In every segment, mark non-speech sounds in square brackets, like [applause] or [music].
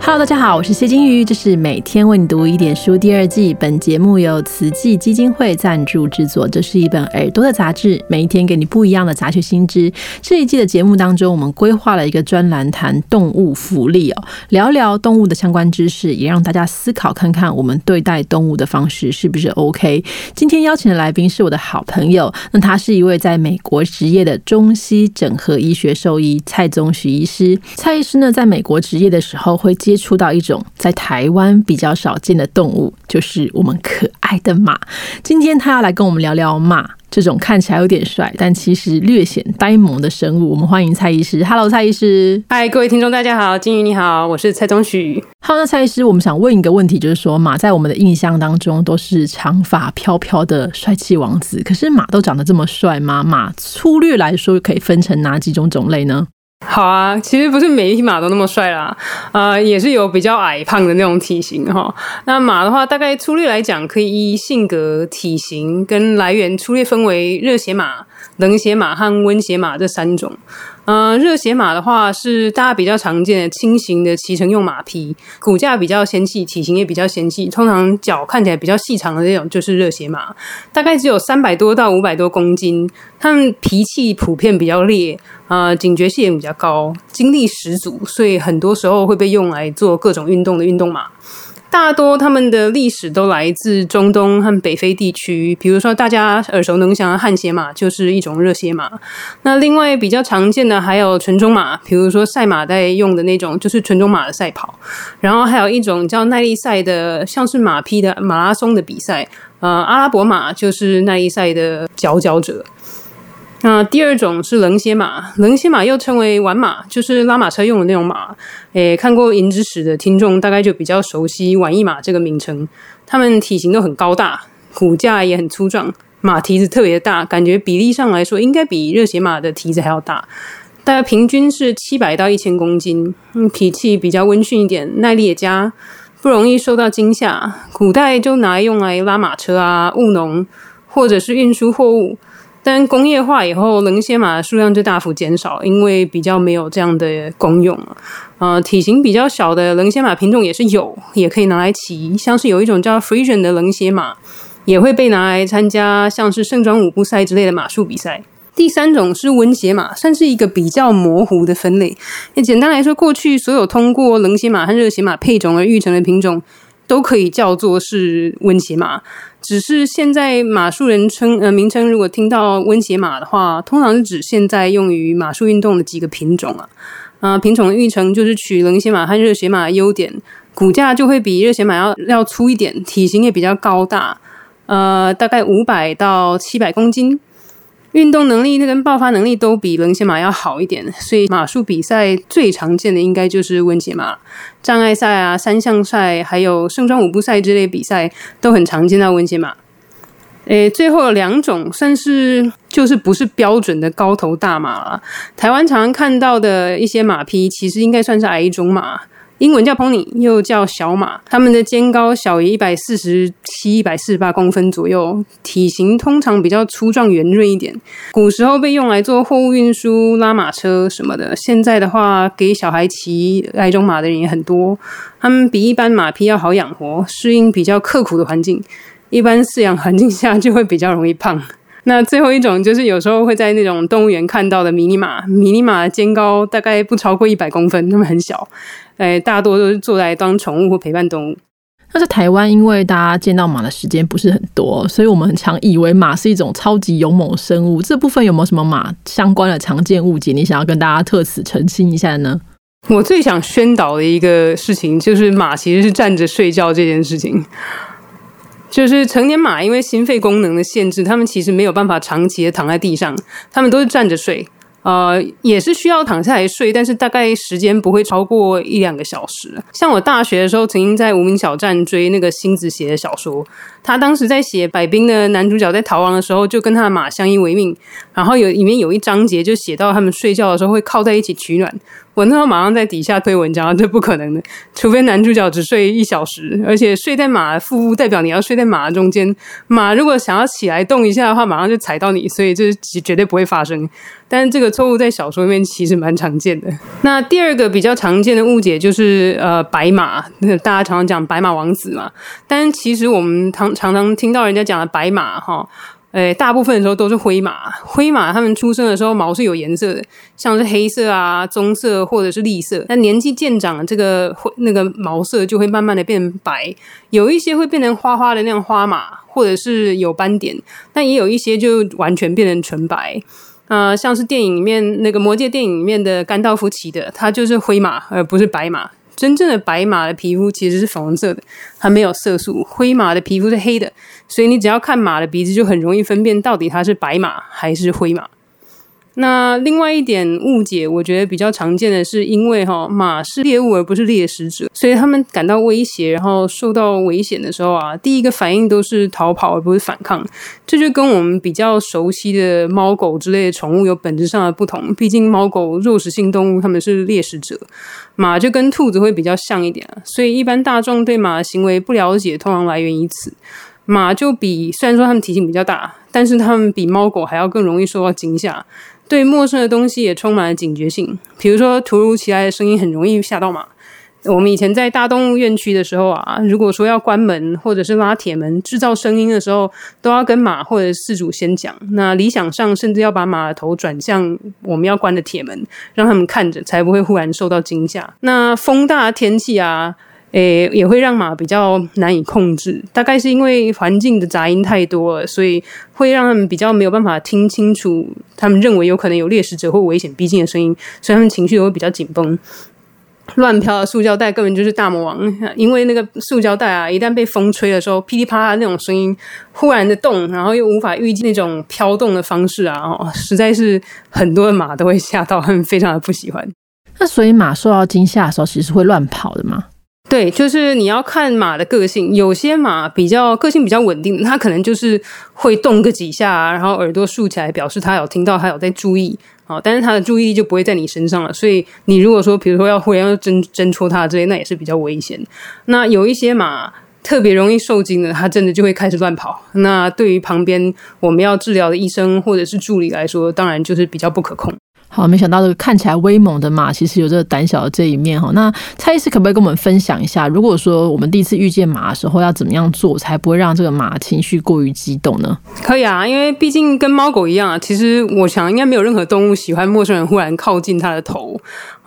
Hello，大家好，我是谢金鱼，这是每天为你读一点书第二季。本节目由慈济基金会赞助制作，这是一本耳朵的杂志，每一天给你不一样的杂学新知。这一季的节目当中，我们规划了一个专栏谈动物福利哦，聊聊动物的相关知识，也让大家思考看看我们对待动物的方式是不是 OK。今天邀请的来宾是我的好朋友，那他是一位在美国执业的中西整合医学兽医蔡宗许医师。蔡医师呢，在美国执业的时候会接触到一种在台湾比较少见的动物，就是我们可爱的马。今天他要来跟我们聊聊马这种看起来有点帅，但其实略显呆萌的生物。我们欢迎蔡医师。Hello，蔡医师。嗨，各位听众，大家好，金鱼你好，我是蔡宗许。好，那蔡医师，我们想问一个问题，就是说马在我们的印象当中都是长发飘飘的帅气王子，可是马都长得这么帅吗？马粗略来说可以分成哪几种种类呢？好啊，其实不是每一匹马都那么帅啦，呃，也是有比较矮胖的那种体型哈。那马的话，大概粗略来讲，可以依性格、体型跟来源粗略分为热血马、冷血马和温血马这三种。呃，热血马的话是大家比较常见的轻型的骑乘用马匹，骨架比较纤细，体型也比较纤细，通常脚看起来比较细长的那种就是热血马，大概只有三百多到五百多公斤，它们脾气普遍比较烈，啊，警觉性也比较高，精力十足，所以很多时候会被用来做各种运动的运动马。大多他们的历史都来自中东和北非地区，比如说大家耳熟能详的汗血马就是一种热血马。那另外比较常见的还有纯种马，比如说赛马在用的那种就是纯种马的赛跑。然后还有一种叫耐力赛的，像是马匹的马拉松的比赛。呃，阿拉伯马就是耐力赛的佼佼者。那第二种是冷血马，冷血马又称为玩马，就是拉马车用的那种马。诶，看过《银之史》的听众大概就比较熟悉玩意马这个名称。它们体型都很高大，骨架也很粗壮，马蹄子特别大，感觉比例上来说应该比热血马的蹄子还要大。大概平均是七百到一千公斤，嗯，脾气比较温驯一点，耐力也佳，不容易受到惊吓。古代就拿来用来拉马车啊，务农或者是运输货物。但工业化以后，冷血马的数量就大幅减少，因为比较没有这样的功用了。呃，体型比较小的冷血马品种也是有，也可以拿来骑，像是有一种叫 Frisian 的冷血马，也会被拿来参加像是盛装舞步赛之类的马术比赛。第三种是温血马，算是一个比较模糊的分类。简单来说，过去所有通过冷血马和热血马配种而育成的品种，都可以叫做是温血马。只是现在马术人称呃名称，如果听到温血马的话，通常是指现在用于马术运动的几个品种啊。啊，品种的育成就是取冷血马和热血马的优点，骨架就会比热血马要要粗一点，体型也比较高大，呃，大概五百到七百公斤，运动能力跟爆发能力都比冷血马要好一点，所以马术比赛最常见的应该就是温血马，障碍赛啊、三项赛，还有盛装舞步赛之类比赛都很常见到温血马。诶，最后两种算是就是不是标准的高头大马了。台湾常常看到的一些马匹，其实应该算是矮种马，英文叫 pony，又叫小马。它们的肩高小于一百四十七、一百四十八公分左右，体型通常比较粗壮圆润一点。古时候被用来做货物运输、拉马车什么的。现在的话，给小孩骑矮种马的人也很多。它们比一般马匹要好养活，适应比较刻苦的环境。一般饲养环境下就会比较容易胖。那最后一种就是有时候会在那种动物园看到的迷你马，迷你马的肩高大概不超过一百公分，那么很小，哎，大多都是坐在当宠物或陪伴动物。那在台湾，因为大家见到马的时间不是很多，所以我们很常以为马是一种超级勇猛生物。这部分有没有什么马相关的常见误解？你想要跟大家特此澄清一下呢？我最想宣导的一个事情就是马其实是站着睡觉这件事情。就是成年马，因为心肺功能的限制，他们其实没有办法长期的躺在地上，他们都是站着睡。呃，也是需要躺下来睡，但是大概时间不会超过一两个小时。像我大学的时候，曾经在无名小站追那个星子写的小说，他当时在写百兵的男主角在逃亡的时候，就跟他的马相依为命。然后有里面有一章节就写到他们睡觉的时候会靠在一起取暖。我那时候马上在底下推文章，这不可能的，除非男主角只睡一小时，而且睡在马腹部代表你要睡在马中间。马如果想要起来动一下的话，马上就踩到你，所以这绝对不会发生。但是这个错误在小说里面其实蛮常见的。那第二个比较常见的误解就是呃白马，大家常常讲白马王子嘛，但其实我们常常常听到人家讲的白马哈。诶，大部分的时候都是灰马。灰马它们出生的时候毛是有颜色的，像是黑色啊、棕色或者是栗色。那年纪渐长，这个灰那个毛色就会慢慢的变白。有一些会变成花花的那样花马，或者是有斑点。但也有一些就完全变成纯白。啊，像是电影里面那个魔戒电影里面的甘道夫骑的，它就是灰马，而不是白马。真正的白马的皮肤其实是粉红色的，它没有色素；灰马的皮肤是黑的，所以你只要看马的鼻子，就很容易分辨到底它是白马还是灰马。那另外一点误解，我觉得比较常见的是，因为哈马是猎物而不是猎食者，所以他们感到威胁，然后受到危险的时候啊，第一个反应都是逃跑而不是反抗。这就跟我们比较熟悉的猫狗之类的宠物有本质上的不同。毕竟猫狗肉食性动物，它们是猎食者，马就跟兔子会比较像一点。所以一般大众对马的行为不了解，通常来源于此。马就比虽然说它们体型比较大，但是它们比猫狗还要更容易受到惊吓。对陌生的东西也充满了警觉性，比如说突如其来的声音很容易吓到马。我们以前在大动物园区的时候啊，如果说要关门或者是拉铁门制造声音的时候，都要跟马或者饲主先讲。那理想上甚至要把马的头转向我们要关的铁门，让他们看着，才不会忽然受到惊吓。那风大天气啊。诶，也会让马比较难以控制，大概是因为环境的杂音太多了，所以会让他们比较没有办法听清楚他们认为有可能有猎食者或危险逼近的声音，所以他们情绪也会比较紧绷。乱飘的塑胶袋根本就是大魔王，因为那个塑胶袋啊，一旦被风吹的时候，噼里啪啦那种声音，忽然的动，然后又无法预计那种飘动的方式啊，哦，实在是很多的马都会吓到，他们非常的不喜欢。那所以马受到惊吓的时候，其实会乱跑的吗？对，就是你要看马的个性，有些马比较个性比较稳定，它可能就是会动个几下，然后耳朵竖起来，表示它有听到，它有在注意，好，但是它的注意力就不会在你身上了。所以你如果说，比如说要忽然要挣挣戳它之类，那也是比较危险。那有一些马特别容易受惊的，它真的就会开始乱跑。那对于旁边我们要治疗的医生或者是助理来说，当然就是比较不可控。好，没想到这个看起来威猛的马，其实有这个胆小的这一面哈。那蔡医师可不可以跟我们分享一下，如果说我们第一次遇见马的时候，要怎么样做才不会让这个马情绪过于激动呢？可以啊，因为毕竟跟猫狗一样啊，其实我想应该没有任何动物喜欢陌生人忽然靠近它的头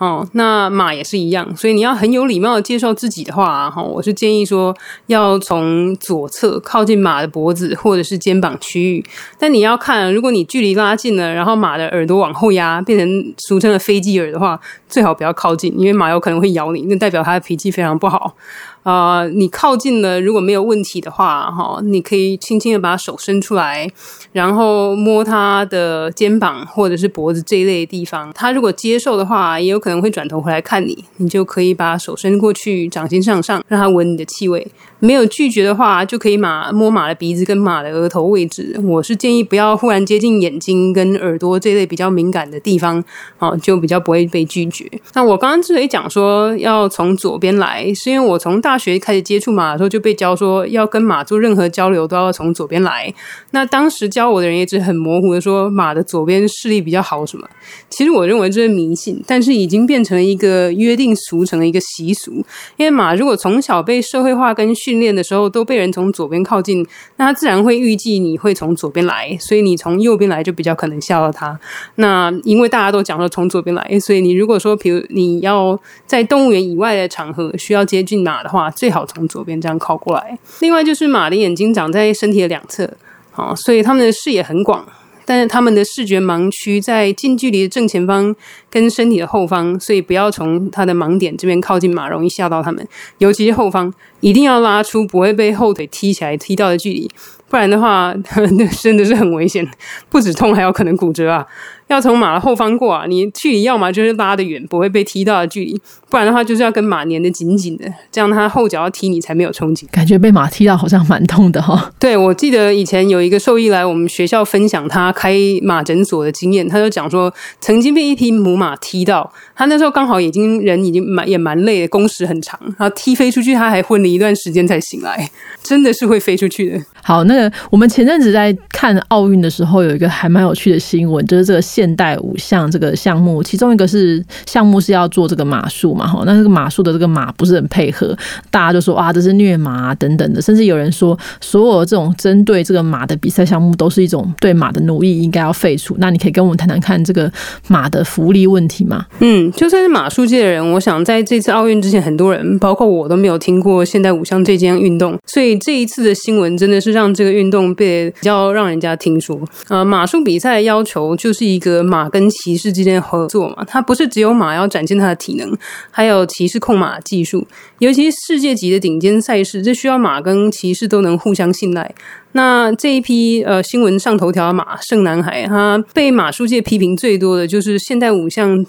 哦。那马也是一样，所以你要很有礼貌的介绍自己的话哈，我是建议说要从左侧靠近马的脖子或者是肩膀区域。但你要看，如果你距离拉近了，然后马的耳朵往后压。变成俗称的飞机耳的话，最好不要靠近，因为马有可能会咬你，那代表它的脾气非常不好。啊，你靠近了，如果没有问题的话，哈，你可以轻轻的把手伸出来，然后摸它的肩膀或者是脖子这一类的地方。它如果接受的话，也有可能会转头回来看你，你就可以把手伸过去，掌心向上，让它闻你的气味。没有拒绝的话，就可以马摸马的鼻子跟马的额头位置。我是建议不要忽然接近眼睛跟耳朵这类比较敏感的地方，哦，就比较不会被拒绝。那我刚刚之所以讲说要从左边来，是因为我从大大学开始接触马的时候就被教说，要跟马做任何交流都要从左边来。那当时教我的人也只很模糊的说，马的左边视力比较好什么。其实我认为这是迷信，但是已经变成了一个约定俗成的一个习俗。因为马如果从小被社会化跟训练的时候都被人从左边靠近，那它自然会预计你会从左边来，所以你从右边来就比较可能吓到它。那因为大家都讲说从左边来，所以你如果说，比如你要在动物园以外的场合需要接近马的话，最好从左边这样靠过来。另外就是马的眼睛长在身体的两侧，好，所以他们的视野很广。但是他们的视觉盲区在近距离的正前方跟身体的后方，所以不要从他的盲点这边靠近马，容易吓到他们。尤其是后方，一定要拉出不会被后腿踢起来踢到的距离，不然的话，[laughs] 那真的是很危险，不止痛，还有可能骨折啊。要从马的后方过啊，你距离要么就是拉得远，不会被踢到的距离，不然的话就是要跟马粘得紧紧的，这样它后脚要踢你才没有冲击。感觉被马踢到好像蛮痛的哈。对，我记得以前有一个兽医来我们学校分享他开马诊所的经验，他就讲说，曾经被一匹母马。踢到。他那时候刚好已经人已经蛮也蛮累的，工时很长，然后踢飞出去，他还昏了一段时间才醒来，真的是会飞出去的。好，那个我们前阵子在看奥运的时候，有一个还蛮有趣的新闻，就是这个现代五项这个项目，其中一个是项目是要做这个马术嘛，哈，那这个马术的这个马不是很配合，大家就说啊，这是虐马啊等等的，甚至有人说，所有这种针对这个马的比赛项目都是一种对马的奴役，应该要废除。那你可以跟我们谈谈看这个马的福利问题吗？嗯。就算是马术界的人，我想在这次奥运之前，很多人，包括我，都没有听过现代五项这项运动。所以这一次的新闻真的是让这个运动被比较让人家听说。呃，马术比赛要求就是一个马跟骑士之间的合作嘛，它不是只有马要展现它的体能，还有骑士控马技术。尤其世界级的顶尖赛事，这需要马跟骑士都能互相信赖。那这一批呃新闻上头条的马胜男孩，他被马术界批评最多的就是现代五项。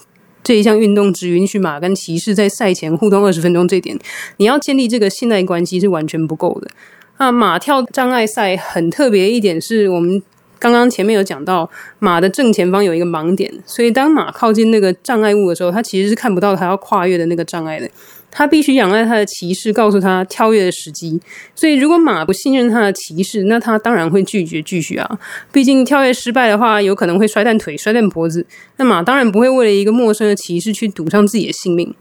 这一项运动只允许马跟骑士在赛前互动二十分钟，这点你要建立这个信赖关系是完全不够的。那马跳障碍赛很特别一点是我们刚刚前面有讲到，马的正前方有一个盲点，所以当马靠近那个障碍物的时候，它其实是看不到它要跨越的那个障碍的。它必须仰赖它的骑士告诉他跳跃的时机，所以如果马不信任它的骑士，那它当然会拒绝继续啊。毕竟跳跃失败的话，有可能会摔断腿、摔断脖子。那马当然不会为了一个陌生的骑士去赌上自己的性命。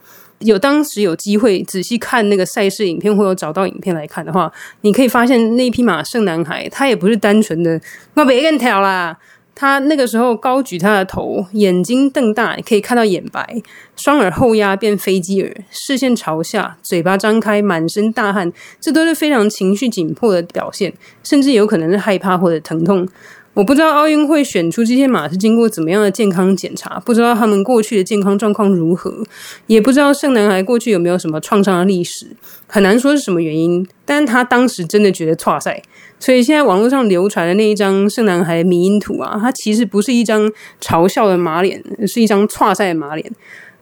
有当时有机会仔细看那个赛事影片，或者找到影片来看的话，你可以发现那匹马圣男孩，他也不是单纯的我别跟跳啦。他那个时候高举他的头，眼睛瞪大，可以看到眼白，双耳后压变飞机耳，视线朝下，嘴巴张开，满身大汗，这都是非常情绪紧迫的表现，甚至有可能是害怕或者疼痛。我不知道奥运会选出这些马是经过怎么样的健康检查，不知道他们过去的健康状况如何，也不知道圣男孩过去有没有什么创伤的历史，很难说是什么原因。但他当时真的觉得错赛，所以现在网络上流传的那一张圣男孩迷因图啊，它其实不是一张嘲笑的马脸，是一张错赛的马脸。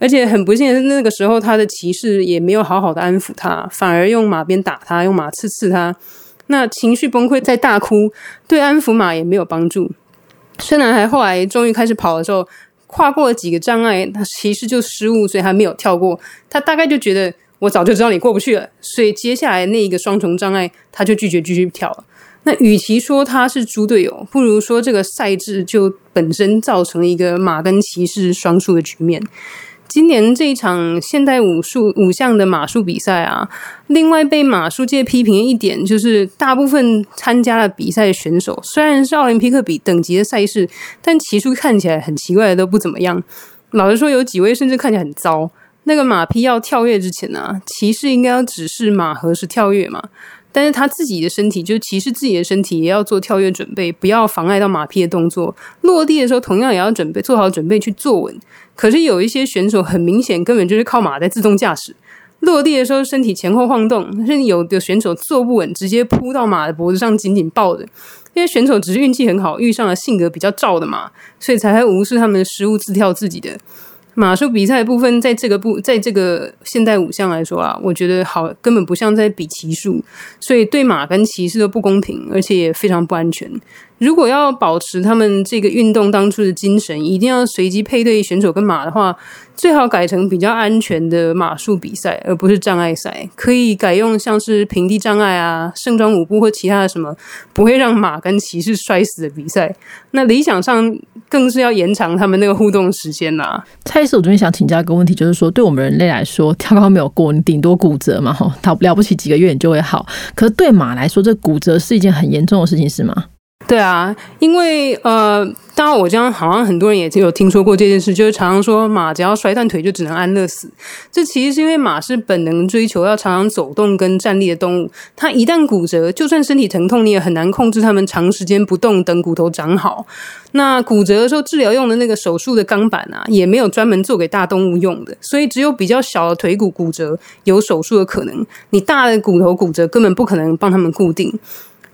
而且很不幸的是，那个时候他的骑士也没有好好的安抚他，反而用马鞭打他，用马刺刺他。那情绪崩溃，在大哭，对安抚马也没有帮助。圣男孩后来终于开始跑的时候，跨过了几个障碍，他其实就失误，所以他没有跳过。他大概就觉得我早就知道你过不去了，所以接下来那一个双重障碍，他就拒绝继续跳了。那与其说他是猪队友，不如说这个赛制就本身造成了一个马跟骑士双输的局面。今年这一场现代武术五项的马术比赛啊，另外被马术界批评一点就是，大部分参加了比赛的选手虽然是奥林匹克比等级的赛事，但骑术看起来很奇怪都不怎么样。老实说，有几位甚至看起来很糟。那个马匹要跳跃之前呢，骑士应该要指示马何时跳跃嘛。但是他自己的身体，就是骑士自己的身体，也要做跳跃准备，不要妨碍到马匹的动作。落地的时候，同样也要准备做好准备去坐稳。可是有一些选手很明显根本就是靠马在自动驾驶，落地的时候身体前后晃动，甚至有的选手坐不稳，直接扑到马的脖子上紧紧抱着。这些选手只是运气很好，遇上了性格比较躁的马，所以才会无视他们的失误，自跳自己的。马术比赛部分，在这个部，在这个现代五项来说啊，我觉得好根本不像在比骑术，所以对马跟骑士都不公平，而且也非常不安全。如果要保持他们这个运动当初的精神，一定要随机配对选手跟马的话，最好改成比较安全的马术比赛，而不是障碍赛。可以改用像是平地障碍啊、盛装舞步或其他的什么不会让马跟骑士摔死的比赛。那理想上更是要延长他们那个互动时间啦。蔡医师，我这边想请教一个问题，就是说对我们人类来说，跳高没有过，你顶多骨折嘛，哈，逃了不起几个月你就会好。可是对马来说，这骨折是一件很严重的事情，是吗？对啊，因为呃，当然我这样好像很多人也有听说过这件事，就是常常说马只要摔断腿就只能安乐死。这其实是因为马是本能追求要常常走动跟站立的动物，它一旦骨折，就算身体疼痛，你也很难控制它们长时间不动等骨头长好。那骨折的时候治疗用的那个手术的钢板啊，也没有专门做给大动物用的，所以只有比较小的腿骨骨折有手术的可能，你大的骨头骨折根本不可能帮它们固定。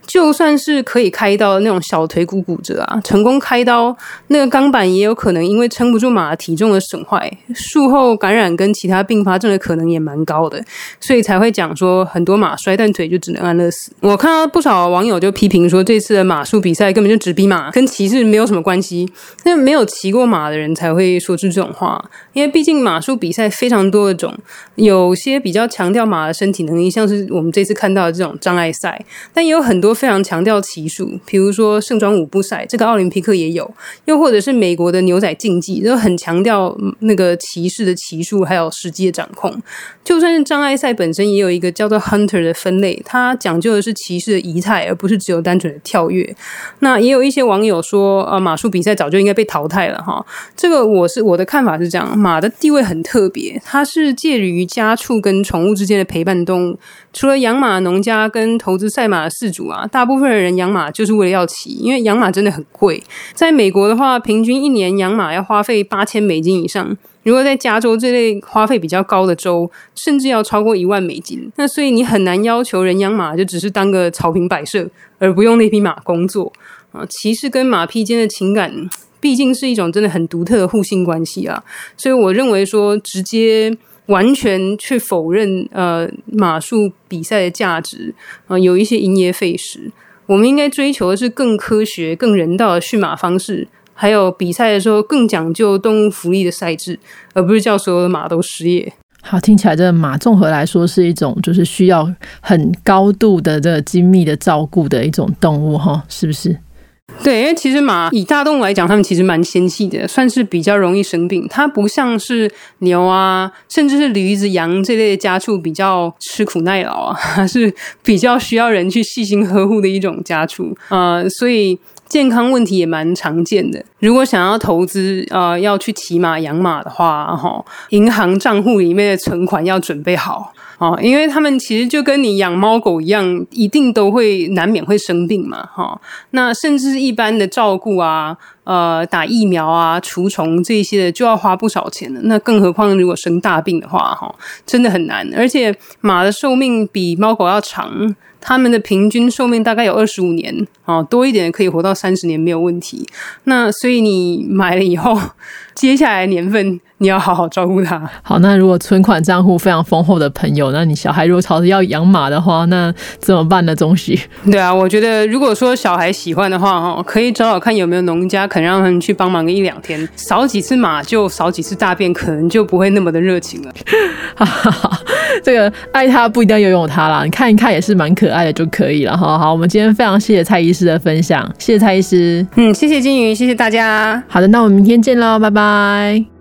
就算是可以开刀的那种小腿骨骨折啊，成功开刀，那个钢板也有可能因为撑不住马体重的损坏，术后感染跟其他并发症的可能也蛮高的，[laughs] 所以才会讲说很多马摔断腿就只能安乐死。我看到不少网友就批评说，这次的马术比赛根本就只比马，跟骑士没有什么关系。那没有骑过马的人才会说出这种话，因为毕竟马术比赛非常多的种，有些比较强调马的身体能力，像是我们这次看到的这种障碍赛，但也有很多非常强调骑术，比如说盛装舞步赛，这个奥林匹克也有，又或者是美国的牛仔竞技，都很强调那个骑士的骑术还有实际的掌控。就算是障碍赛本身也有一个叫做 Hunter 的分类，它讲究的是骑士的仪态，而不是只有单纯的跳跃。那也有一些网友说，呃，马术比赛早就应该被淘汰了哈。这个我是我的看法是这样，马的地位很特别，它是介于家畜跟宠物之间的陪伴动物。除了养马农家跟投资赛马的饲主啊，大部分的人养马就是为了要骑，因为养马真的很贵。在美国的话，平均一年养马要花费八千美金以上。如果在加州这类花费比较高的州，甚至要超过一万美金。那所以你很难要求人养马就只是当个草坪摆设，而不用那匹马工作啊。骑士跟马匹间的情感，毕竟是一种真的很独特的互信关系啊。所以我认为说，直接完全去否认呃马术比赛的价值啊，有一些因噎废食。我们应该追求的是更科学、更人道的驯马方式。还有比赛的时候更讲究动物福利的赛制，而不是叫所有的马都失业。好，听起来这马综合来说是一种就是需要很高度的这个精密的照顾的一种动物，哈，是不是？对，因为其实马以大动物来讲，它们其实蛮纤细的，算是比较容易生病。它不像是牛啊，甚至是驴子、羊这类的家畜比较吃苦耐劳啊，[laughs] 是比较需要人去细心呵护的一种家畜呃，所以。健康问题也蛮常见的。如果想要投资，呃，要去骑马养马的话，哈，银行账户里面的存款要准备好啊，因为他们其实就跟你养猫狗一样，一定都会难免会生病嘛，哈。那甚至一般的照顾啊，呃，打疫苗啊，除虫这些的，就要花不少钱的。那更何况如果生大病的话，哈，真的很难。而且马的寿命比猫狗要长。他们的平均寿命大概有二十五年啊，多一点可以活到三十年没有问题。那所以你买了以后，接下来年份。你要好好照顾它。好，那如果存款账户非常丰厚的朋友，那你小孩如果朝着要养马的话，那怎么办呢？钟许？对啊，我觉得如果说小孩喜欢的话，哈，可以找找看有没有农家肯让他们去帮忙个一两天，扫几次马就扫几次大便，可能就不会那么的热情了。[laughs] [laughs] 这个爱他不一定要拥有他啦，你看一看也是蛮可爱的就可以了。哈好，我们今天非常谢谢蔡医师的分享，谢谢蔡医师。嗯，谢谢金鱼，谢谢大家。好的，那我们明天见喽，拜拜。